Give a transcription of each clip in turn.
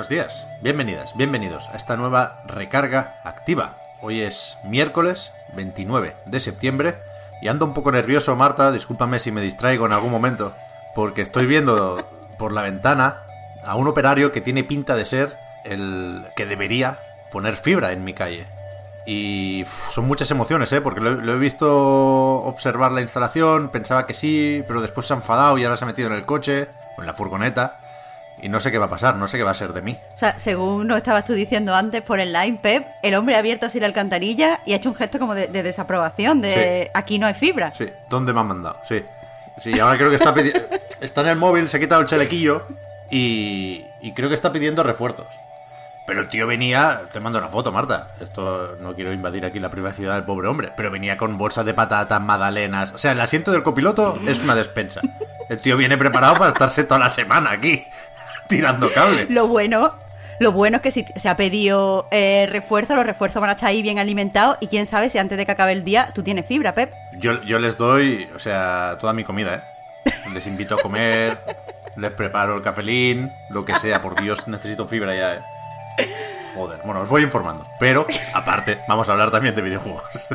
Buenos días, bienvenidas, bienvenidos a esta nueva recarga activa. Hoy es miércoles 29 de septiembre y ando un poco nervioso, Marta, discúlpame si me distraigo en algún momento, porque estoy viendo por la ventana a un operario que tiene pinta de ser el que debería poner fibra en mi calle. Y son muchas emociones, ¿eh? Porque lo he visto observar la instalación, pensaba que sí, pero después se ha enfadado y ahora se ha metido en el coche o en la furgoneta. Y no sé qué va a pasar, no sé qué va a ser de mí. O sea, según nos estabas tú diciendo antes por el line, Pep, el hombre ha abierto así la alcantarilla y ha hecho un gesto como de, de desaprobación, de Sí. aquí no hay fibra. Sí, ¿dónde me han mandado? Sí. Sí, ahora creo que está pidiendo... Está en el móvil, se ha quitado el chalequillo y, y creo que está pidiendo refuerzos. Pero el tío venía... Te mando una foto, Marta. Esto no quiero invadir aquí la privacidad del pobre hombre. Pero venía con bolsas de patatas, magdalenas... O sea, el asiento del copiloto es una despensa. El tío viene preparado para estarse toda la semana aquí, tirando cable. Lo bueno, lo bueno es que si se ha pedido eh, refuerzo, los refuerzos van a estar ahí bien alimentados y quién sabe si antes de que acabe el día tú tienes fibra, Pep. Yo, yo les doy, o sea, toda mi comida, ¿eh? Les invito a comer, les preparo el cafelín, lo que sea, por Dios, necesito fibra ya, ¿eh? Joder, bueno, os voy informando. Pero, aparte, vamos a hablar también de videojuegos.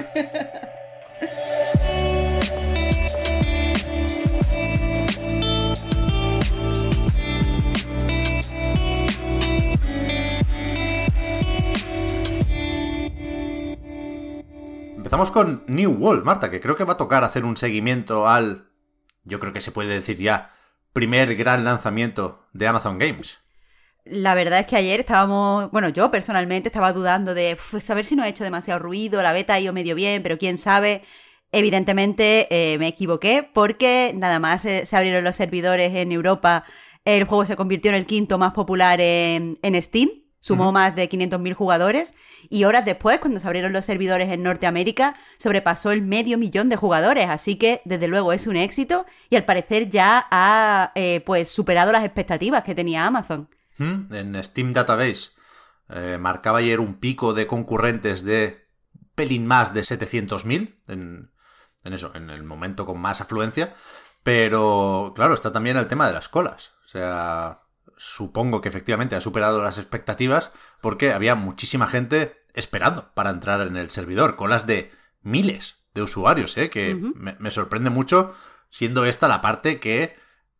Empezamos con New World, Marta, que creo que va a tocar hacer un seguimiento al, yo creo que se puede decir ya, primer gran lanzamiento de Amazon Games. La verdad es que ayer estábamos, bueno, yo personalmente estaba dudando de "Uf, saber si no he hecho demasiado ruido, la beta ha ido medio bien, pero quién sabe. Evidentemente eh, me equivoqué porque nada más eh, se abrieron los servidores en Europa, el juego se convirtió en el quinto más popular en Steam, sumó más de 500.000 jugadores y horas después, cuando se abrieron los servidores en Norteamérica, sobrepasó el medio millón de jugadores, así que desde luego es un éxito y al parecer ya ha eh, pues superado las expectativas que tenía Amazon. ¿Mm? En Steam Database eh, marcaba ayer un pico de concurrentes de un pelín más de 700.000 en, en eso, en el momento con más afluencia. Pero claro, está también el tema de las colas. O sea, supongo que efectivamente ha superado las expectativas porque había muchísima gente esperando para entrar en el servidor. Colas de miles de usuarios, ¿eh? que me, me sorprende mucho siendo esta la parte que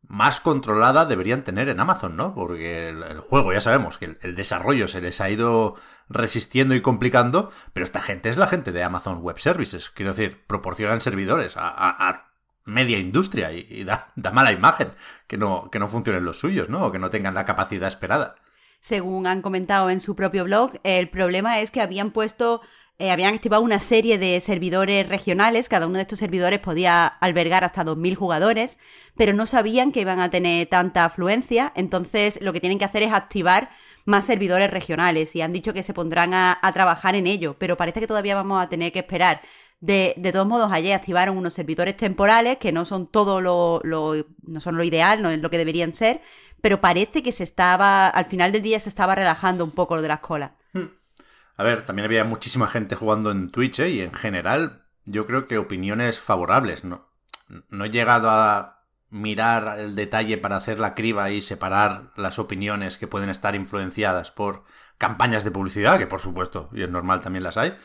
más controlada deberían tener en Amazon, ¿no? Porque el, el juego, ya sabemos que el, el desarrollo se les ha ido resistiendo y complicando, pero esta gente es la gente de Amazon Web Services. Quiero decir, proporcionan servidores a, a- a media industria y, da, da mala imagen que no, que no funcionen los suyos, ¿no? O que no tengan la capacidad esperada. Según han comentado en su propio blog, el problema es que habían puesto, eh, habían activado una serie de servidores regionales, cada uno de estos servidores podía albergar hasta 2.000 jugadores, pero no sabían que iban a tener tanta afluencia, entonces lo que tienen que hacer es activar más servidores regionales y han dicho que se pondrán a, trabajar en ello, pero parece que todavía vamos a tener que esperar. De, de todos modos, ayer activaron unos servidores temporales que no son todo lo, lo- no son lo ideal, no es lo que deberían ser, pero parece que se estaba, al final del día se estaba relajando un poco lo de las colas. A ver, también había muchísima gente jugando en Twitch, ¿eh? Y en general, yo creo que opiniones favorables. No, no he llegado a mirar el detalle para hacer la criba y separar las opiniones que pueden estar influenciadas por campañas de publicidad, que por supuesto, y es normal también las hay,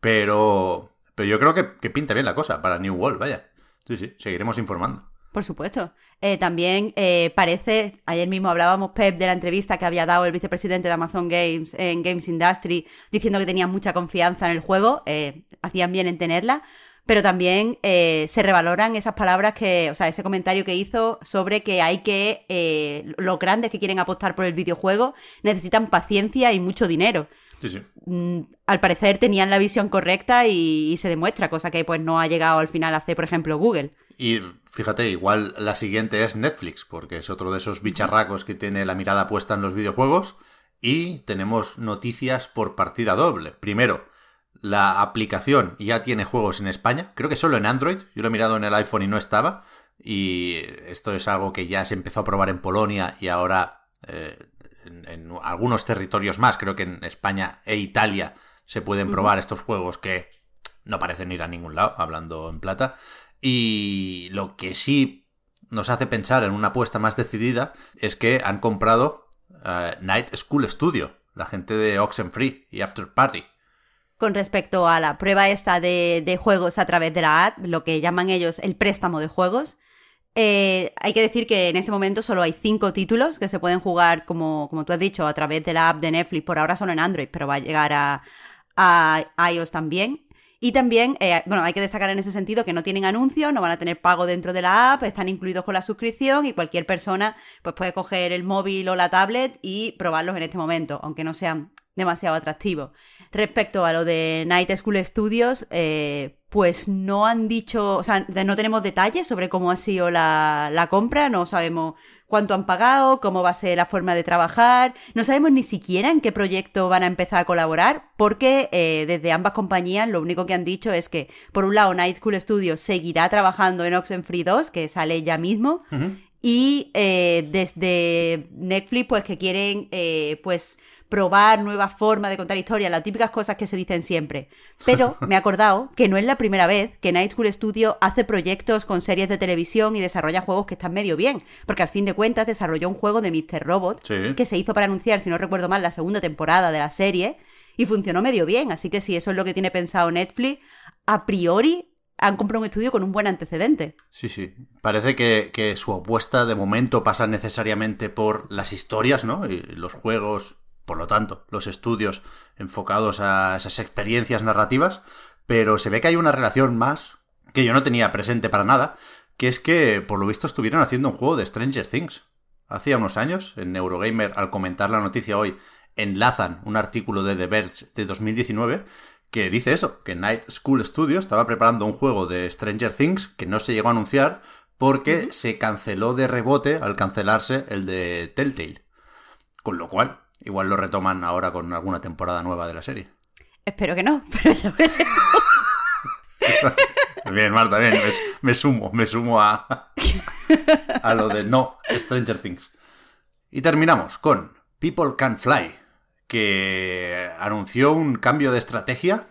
pero, pero yo creo que, que pinta bien la cosa para New World, vaya. Sí, sí, seguiremos informando. Por supuesto. Eh, también eh, parece, ayer mismo hablábamos, Pep, de la entrevista que había dado el vicepresidente de Amazon Games en Games Industry, diciendo que tenían mucha confianza en el juego, eh, hacían bien en tenerla, pero también eh, se revaloran esas palabras que, o sea, ese comentario que hizo sobre que hay que, eh, los grandes que quieren apostar por el videojuego necesitan paciencia y mucho dinero. Sí, sí. Mm, al parecer tenían la visión correcta y, y se demuestra, cosa que pues no ha llegado al final a hacer, por ejemplo, Google. Y fíjate, igual la siguiente es Netflix, porque es otro de esos bicharracos que tiene la mirada puesta en los videojuegos. Y tenemos noticias por partida doble. Primero, la aplicación ya tiene juegos en España, creo que solo en Android, yo lo he mirado en el iPhone y no estaba, y esto es algo que ya se empezó a probar en Polonia y ahora eh, en, algunos territorios más, creo que en España e Italia se pueden probar estos juegos que no parecen ir a ningún lado, hablando en plata, y lo que sí nos hace pensar en una apuesta más decidida es que han comprado eh, Night School Studio, la gente de Oxenfree y After Party con respecto a la prueba esta de, juegos a través de la app, lo que llaman ellos el préstamo de juegos. Eh, hay que decir que en este momento solo hay cinco títulos que se pueden jugar, como, como tú has dicho, a través de la app de Netflix, por ahora solo en Android, pero va a llegar a, a iOS también. Y también, eh, bueno, hay que destacar en ese sentido que no tienen anuncios, no van a tener pago dentro de la app, están incluidos con la suscripción y cualquier persona pues puede coger el móvil o la tablet y probarlos en este momento, aunque no sean demasiado atractivo. Respecto a lo de Night School Studios, eh, pues no han dicho, o sea, no tenemos detalles sobre cómo ha sido la, compra, no sabemos cuánto han pagado, cómo va a ser la forma de trabajar, no sabemos ni siquiera en qué proyecto van a empezar a colaborar, porque eh, desde ambas compañías lo único que han dicho es que, por un lado, Night School Studios seguirá trabajando en Oxenfree 2, que sale ya mismo, y eh, desde Netflix, pues que quieren, eh, pues probar nuevas formas de contar historias, las típicas cosas que se dicen siempre. Pero me he acordado que no es la primera vez que Night School Studio hace proyectos con series de televisión y desarrolla juegos que están medio bien, porque al fin de cuentas desarrolló un juego de Mr. Robot que se hizo para anunciar, si no recuerdo mal, la segunda temporada de la serie y funcionó medio bien, así que si eso es lo que tiene pensado Netflix, a priori han comprado un estudio con un buen antecedente. Sí, sí. Parece que, su apuesta de momento pasa necesariamente por las historias, ¿no? Y los juegos por lo tanto, los estudios enfocados a esas experiencias narrativas, pero se ve que hay una relación más que yo no tenía presente para nada, que es que por lo visto estuvieron haciendo un juego de Stranger Things. Hacía unos años, en Eurogamer, al comentar la noticia hoy, enlazan un artículo de The Verge de 2019 que dice eso, que Night School Studios estaba preparando un juego de Stranger Things que no se llegó a anunciar porque se canceló de rebote al cancelarse el de Telltale. Con lo cual, Igual lo retoman ahora con alguna temporada nueva de la serie. Espero que no, pero ya bien, Marta, bien, me, sumo, me sumo a, a lo de no Stranger Things. Y terminamos con People Can Fly, que anunció un cambio de estrategia.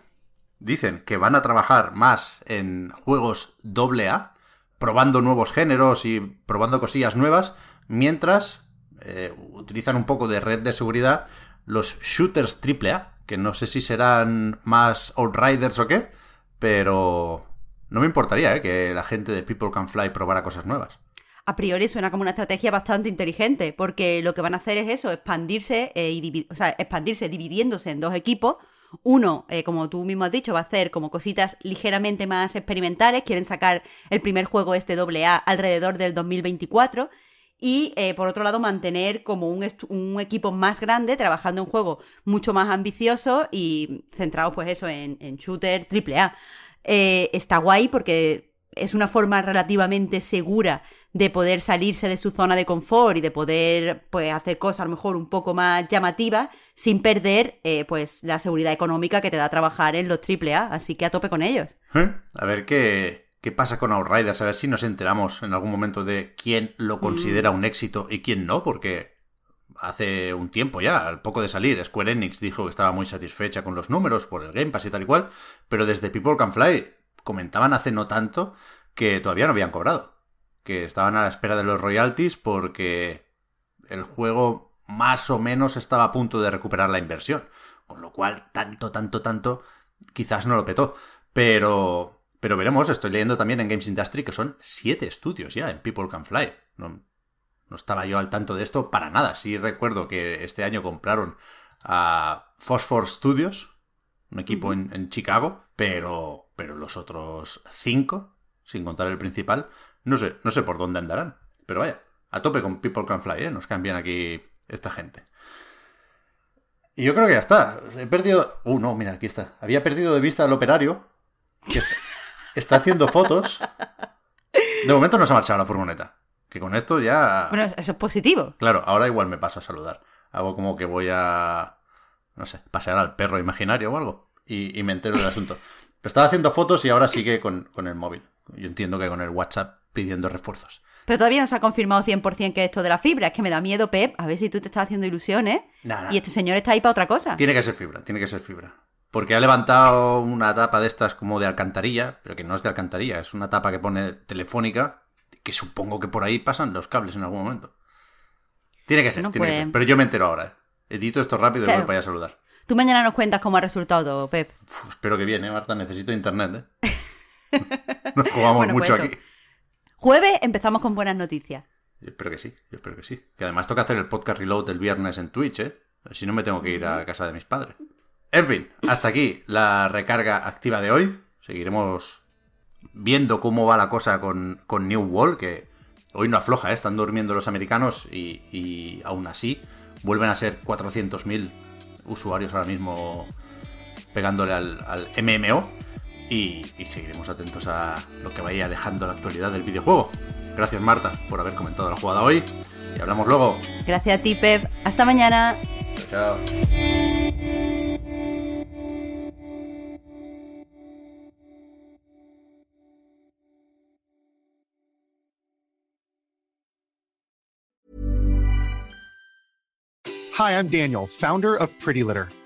Dicen que van a trabajar más en juegos AA, probando nuevos géneros y probando cosillas nuevas, mientras eh, utilizan un poco de red de seguridad los shooters AAA, que no sé si serán más Outriders o qué, pero no me importaría eh, que la gente de People Can Fly probara cosas nuevas. A priori suena como una estrategia bastante inteligente, porque lo que van a hacer es eso, expandirse, eh, y o sea, expandirse dividiéndose en dos equipos. Uno, como tú mismo has dicho, va a hacer como cositas ligeramente más experimentales. Quieren sacar el primer juego este AA alrededor del 2024 y eh, por otro lado mantener como un, equipo más grande trabajando en un juego mucho más ambicioso y centrado pues eso en, shooter AAA. Eh, está guay porque es una forma relativamente segura de poder salirse de su zona de confort y de poder pues hacer cosas a lo mejor un poco más llamativas sin perder eh, pues la seguridad económica que te da trabajar en los AAA, así que a tope con ellos. A ver qué, qué pasa con Outriders, a ver si nos enteramos en algún momento de quién lo mm. considera un éxito y quién no, porque hace un tiempo ya, al poco de salir, Square Enix dijo que estaba muy satisfecha con los números por el Game Pass y tal y cual, pero desde People Can Fly comentaban hace no tanto que todavía no habían cobrado, que estaban a la espera de los royalties porque el juego más o menos estaba a punto de recuperar la inversión, con lo cual tanto, tanto, tanto quizás no lo petó, pero pero veremos, estoy leyendo también en Games Industry que son siete estudios ya en People Can Fly. No, estaba yo al tanto de esto para nada. Sí recuerdo que este año compraron a Phosphor Studios, un equipo en, Chicago, pero, pero los otros cinco, sin contar el principal, no sé, no sé por dónde andarán. Pero vaya, a tope con People Can Fly, ¿eh? Nos cambian aquí esta gente. Y yo creo que ya está. He perdido... Uh, no, mira, aquí está. Había perdido de vista al operario. Que está haciendo fotos De momento no se ha marchado la furgoneta. Que con esto ya. Bueno, eso es positivo. Claro, ahora igual me paso a saludar. Hago como que voy a. No sé, pasear al perro imaginario o algo. Y, y me entero del asunto. Pero estaba haciendo fotos y ahora sigue con, con el móvil. Yo entiendo que con el WhatsApp pidiendo refuerzos. Pero todavía no se ha confirmado 100% que esto de la fibra. Es que me da miedo, Pep. A ver si tú te estás haciendo ilusiones. Nada. Y este señor está ahí para otra cosa. Tiene que ser fibra, tiene que ser fibra. Porque ha levantado una tapa de estas como de alcantarilla, pero que no es de alcantarilla, es una tapa que pone telefónica, que supongo que por ahí pasan los cables en algún momento. Tiene que ser, No tiene que puede. ser. Pero yo me entero ahora. ¿eh? Edito esto rápido y Claro. voy para allá a saludar. Tú mañana nos cuentas cómo ha resultado todo, Pep. Uf, espero que bien, ¿eh, Marta? Necesito internet, ¿eh? Nos jugamos Bueno, pues mucho aquí. Jueves empezamos con buenas noticias. Yo espero que sí, yo espero que sí. Que además toca hacer el podcast reload el viernes en Twitch, ¿eh? Si no me tengo que ir a casa de mis padres. En fin, hasta aquí la recarga activa de hoy. Seguiremos viendo cómo va la cosa con, con New Wall, que hoy no afloja, ¿eh? están durmiendo los americanos y, y aún así vuelven a ser 400.000 usuarios ahora mismo pegándole al, al MMO. Y, y seguiremos atentos a lo que vaya dejando la actualidad del videojuego. Gracias Marta por haber comentado la jugada hoy y hablamos luego. Gracias a ti, Pep. Hasta mañana. Chao, chao. Hi, I'm Daniel, founder of Pretty Litter.